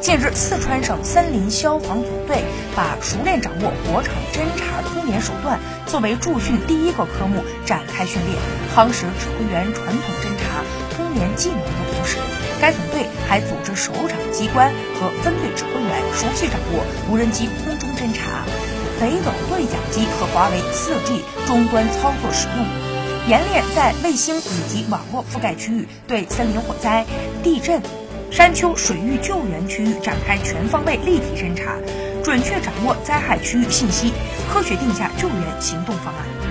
近日，四川省森林消防总队把熟练掌握火场侦察通联手段作为驻训第一个科目展开训练，夯实指挥员传统侦查通联技能的同时，该总队还组织首长机关和分队指挥员熟悉掌握无人机空中侦察、北斗对讲机和华为 4G 终端操作使用，演练在卫星以及网络覆盖区域对森林火灾、地震。山丘水域救援区域展开全方位立体侦查，准确掌握灾害区域信息，科学定下救援行动方案。